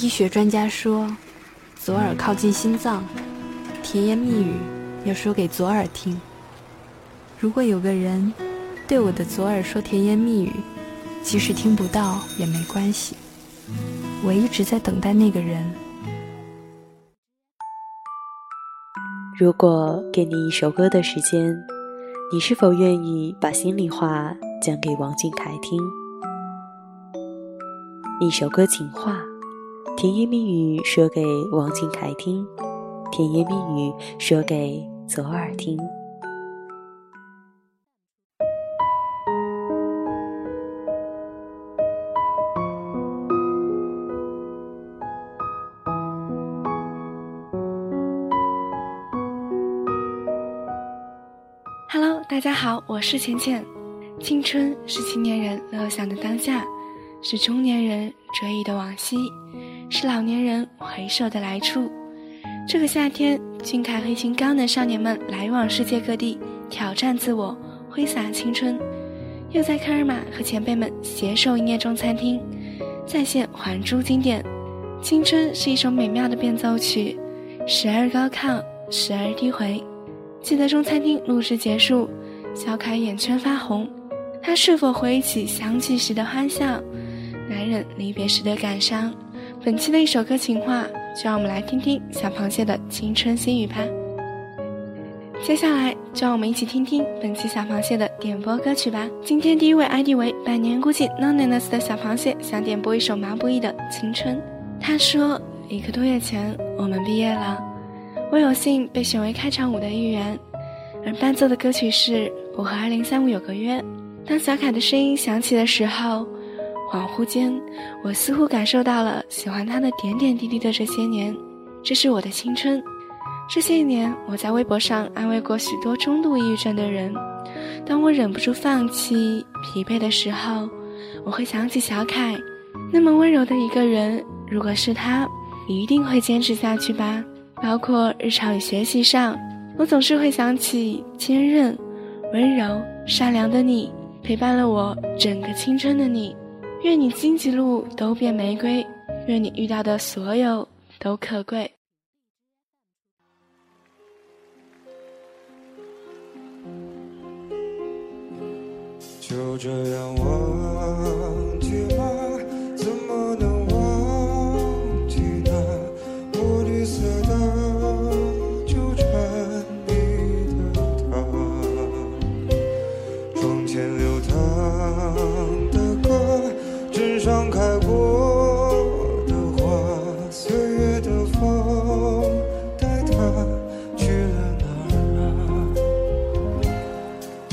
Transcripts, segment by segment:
医学专家说，左耳靠近心脏，甜言蜜语要说给左耳听。如果有个人对我的左耳说甜言蜜语，即使听不到也没关系。我一直在等待那个人。如果给你一首歌的时间，你是否愿意把心里话讲给王俊凯听？一首歌情话，甜言蜜语说给王俊凯听，甜言蜜语说给左耳听。Hello，大家好，我是浅浅。青春是青年人乐享的当下。是中年人追忆的往昔，是老年人回首的来处。这个夏天，俊凯和一群高能少年们来往世界各地，挑战自我，挥洒青春。又在科尔玛和前辈们携手营业中餐厅，再现还珠经典。青春是一首美妙的变奏曲，时而高亢，时而低回。记得中餐厅录制结束，小凯眼圈发红，他是否回忆起想起时的欢笑？男人离别时的感伤，本期的一首歌情话，就让我们来听听小螃蟹的青春心语吧。接下来，就让我们一起听听本期小螃蟹的点播歌曲吧。今天第一位 ID 为百年孤寂 Noneness 的小螃蟹想点播一首毛不易的《青春》。他说，一个多月前我们毕业了，我有幸被选为开场舞的一员，而伴奏的歌曲是我和二零三五有个约。当小凯的声音响起的时候。恍惚间，我似乎感受到了喜欢他的点点滴滴的这些年，这是我的青春。这些年，我在微博上安慰过许多中度抑郁症的人。当我忍不住放弃、疲惫的时候，我会想起小凯，那么温柔的一个人。如果是他，一定会坚持下去吧。包括日常与学习上，我总是会想起坚韧、温柔、善良的你，陪伴了我整个青春的你。愿你荆棘路都变玫瑰，愿你遇到的所有都可贵。就这样我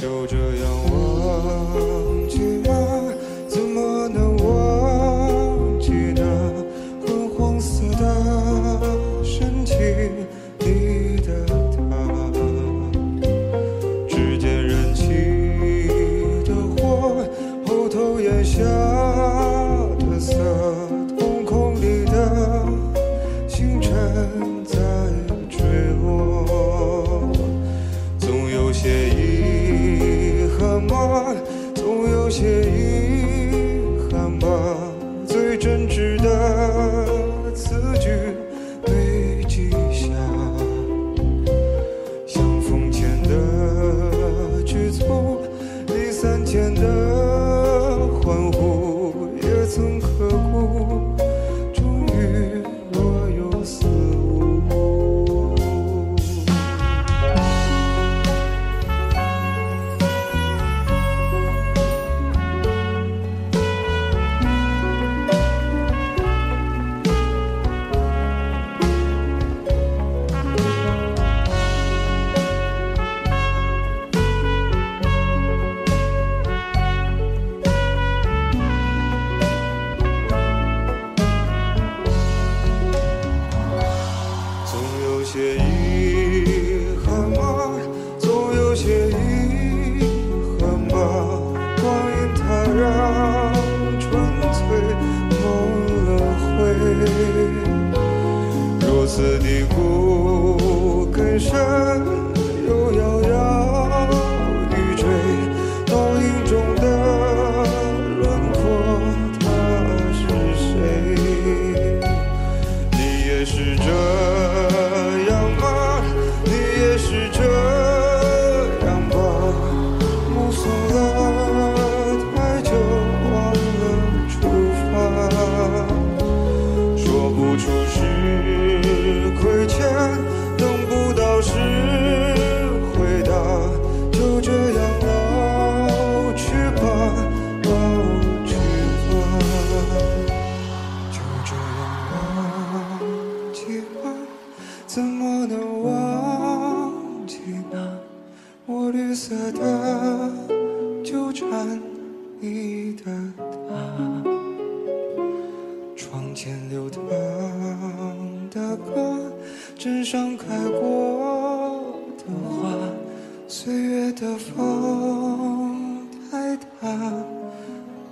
有着有些遗此地固根深上开过的花岁月的风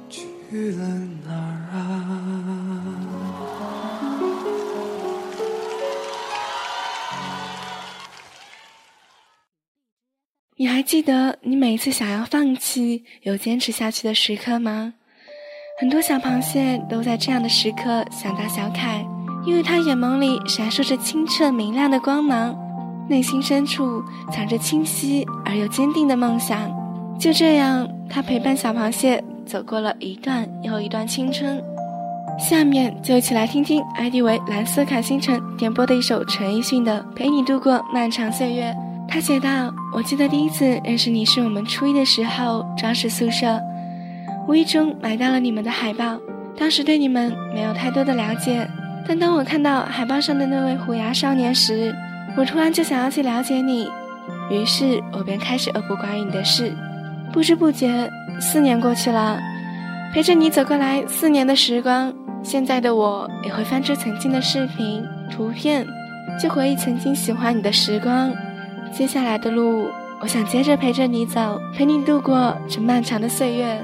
去了哪啊？你还记得你每一次想要放弃又坚持下去的时刻吗？很多小螃蟹都在这样的时刻想到小凯因为他眼眸里闪烁着清澈明亮的光芒，内心深处藏着清晰而又坚定的梦想。就这样，他陪伴小螃蟹走过了一段又一段青春。下面就一起来听听 ID 为蓝色卡星辰点播的一首陈奕迅的《陪你度过漫长岁月》。他写道：“我记得第一次认识你是我们初一的时候，装饰宿舍，无意中买到了你们的海报。当时对你们没有太多的了解，但当我看到海报上的那位虎牙少年时，我突然就想要去了解你。于是我便开始恶补关于你的事。不知不觉，四年过去了，陪着你走过来四年的时光，现在的我也会翻出曾经的视频、图片，去回忆曾经喜欢你的时光。”接下来的路，我想接着陪着你走，陪你度过这漫长的岁月。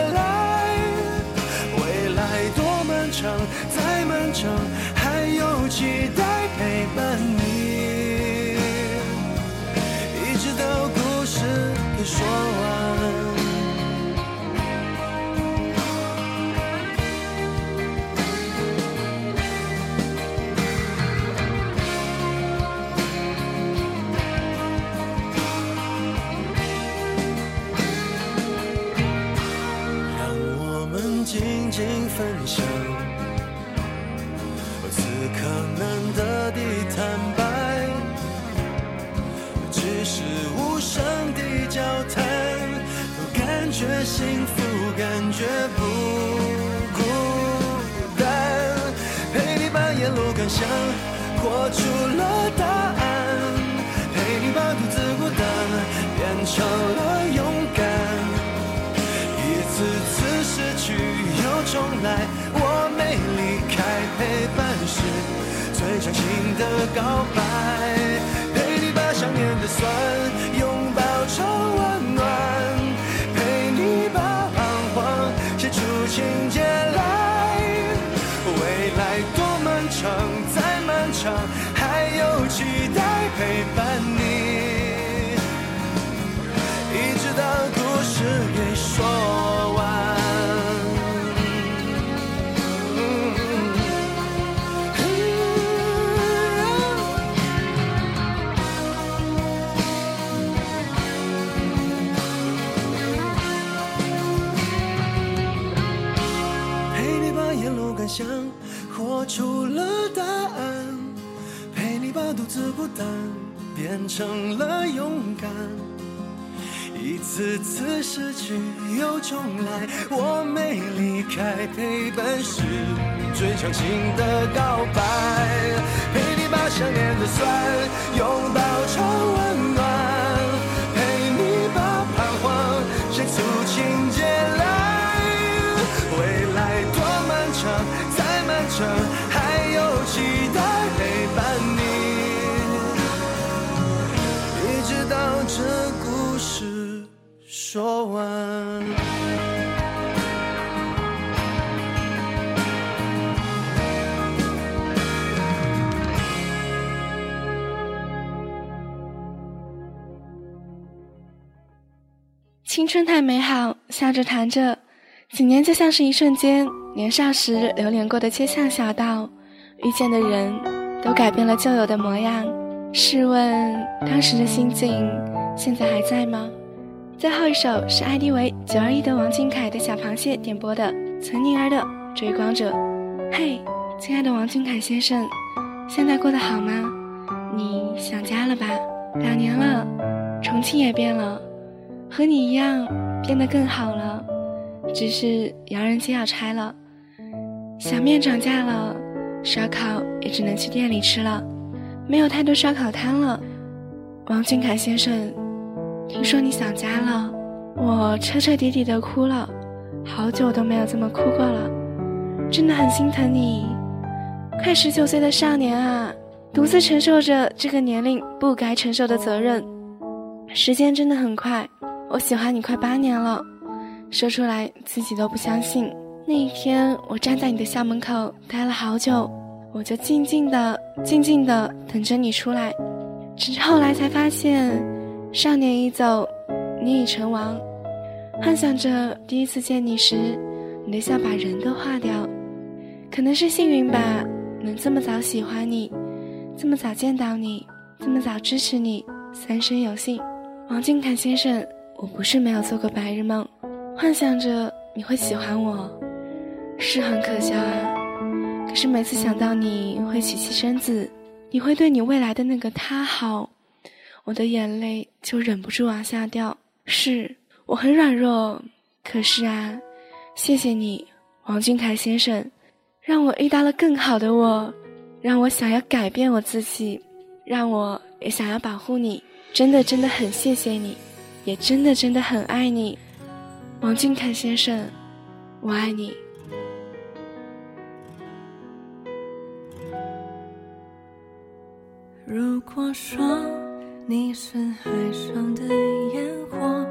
成了勇敢。一次次失去又重来，我没离开陪伴是最长情的告白，陪你把想念的酸拥抱成温暖，陪你把彷徨写出情节。我没离开陪伴是最长情的告白。陪你把想念的酸拥抱成温暖陪你把彷徨写出情节来。未来多漫长再漫长还有期待陪伴你。一直到这故事说完。青春太美好，笑着谈着，几年就像是一瞬间。年少时流连过的街巷小道，遇见的人，都改变了旧有的模样。试问当时的心境，现在还在吗？最后一首是 ID 为九二一的王俊凯的小螃蟹点播的岑宁儿的《追光者》。嘿，亲爱的王俊凯先生，现在过得好吗？你想家了吧？两年了，重庆也变了，和你一样变得更好了，只是洋人街要拆了，小面涨价了，烧烤也只能去店里吃了。没有太多烧烤摊了，王俊凯先生，听说你想家了，我彻彻底底的哭了，好久都没有这么哭过了，真的很心疼你，快十九岁的少年啊，独自承受着这个年龄不该承受的责任，时间真的很快，我喜欢你快八年了，说出来自己都不相信，那一天我站在你的校门口待了好久。我就静静的、静静的等着你出来，只是后来才发现，少年已走，你已成王。幻想着第一次见你时，你的笑把人都化掉。可能是幸运吧，能这么早喜欢你，这么早见到你，这么早支持你，三生有幸。王俊凯先生，我不是没有做过白日梦，幻想着你会喜欢我，是很可笑啊。可是每次想到你会娶妻生子，你会对你未来的那个他好，我的眼泪就忍不住往下掉。是我很软弱，可是啊，谢谢你，王俊凯先生，让我遇到了更好的我，让我想要改变我自己，让我也想要保护你。真的真的很谢谢你，也真的真的很爱你，王俊凯先生，我爱你。如果说你是海上的烟火，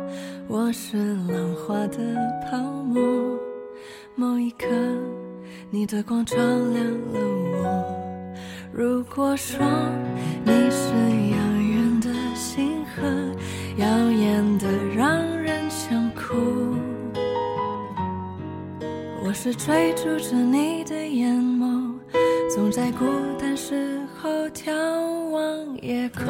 我是浪花的泡沫，某一刻你的光照亮了我。如果说你是遥远的星河，耀眼的让人想哭，我是追逐着你的眼眸，总在孤单时候眺望。夜空，